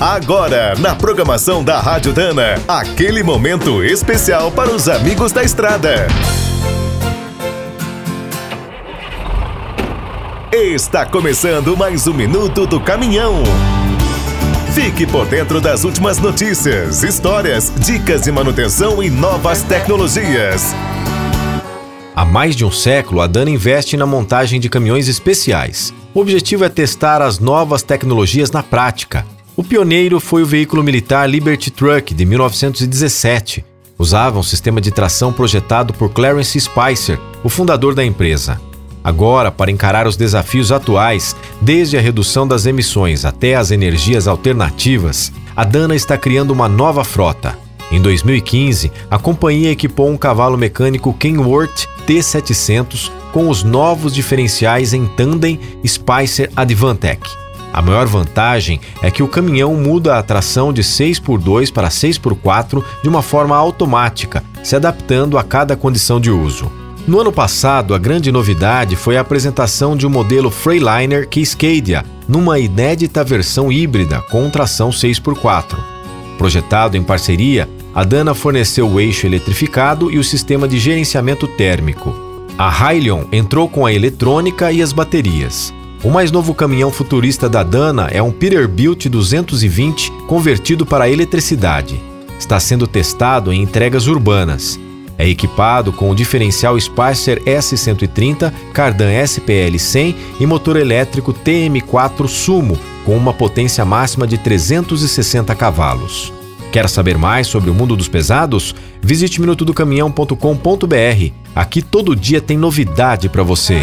Agora, na programação da Rádio Dana, aquele momento especial para os amigos da estrada. Está começando mais um Minuto do Caminhão. Fique por dentro das últimas notícias, histórias, dicas de manutenção e novas tecnologias. Há mais de um século, a Dana investe na montagem de caminhões especiais. O objetivo é testar as novas tecnologias na prática o pioneiro foi o veículo militar Liberty Truck de 1917. Usava um sistema de tração projetado por Clarence Spicer, o fundador da empresa. Agora, para encarar os desafios atuais, desde a redução das emissões até as energias alternativas, a Dana está criando uma nova frota. Em 2015, a companhia equipou um cavalo mecânico Kenworth T700 com os novos diferenciais em tandem Spicer Advantech. A maior vantagem é que o caminhão muda a tração de 6x2 para 6x4 de uma forma automática, se adaptando a cada condição de uso. No ano passado, a grande novidade foi a apresentação de um modelo Freightliner Cascadia, numa inédita versão híbrida com tração 6x4. Projetado em parceria, a Dana forneceu o eixo eletrificado e o sistema de gerenciamento térmico. A Hylion entrou com a eletrônica e as baterias. O mais novo caminhão futurista da Dana é um Peterbilt 220 convertido para eletricidade. Está sendo testado em entregas urbanas. É equipado com o diferencial Spicer S130, Cardan SPL 100 e motor elétrico TM4 Sumo, com uma potência máxima de 360 cavalos. Quer saber mais sobre o mundo dos pesados? Visite minutodocaminhão.com.br. Aqui todo dia tem novidade para você.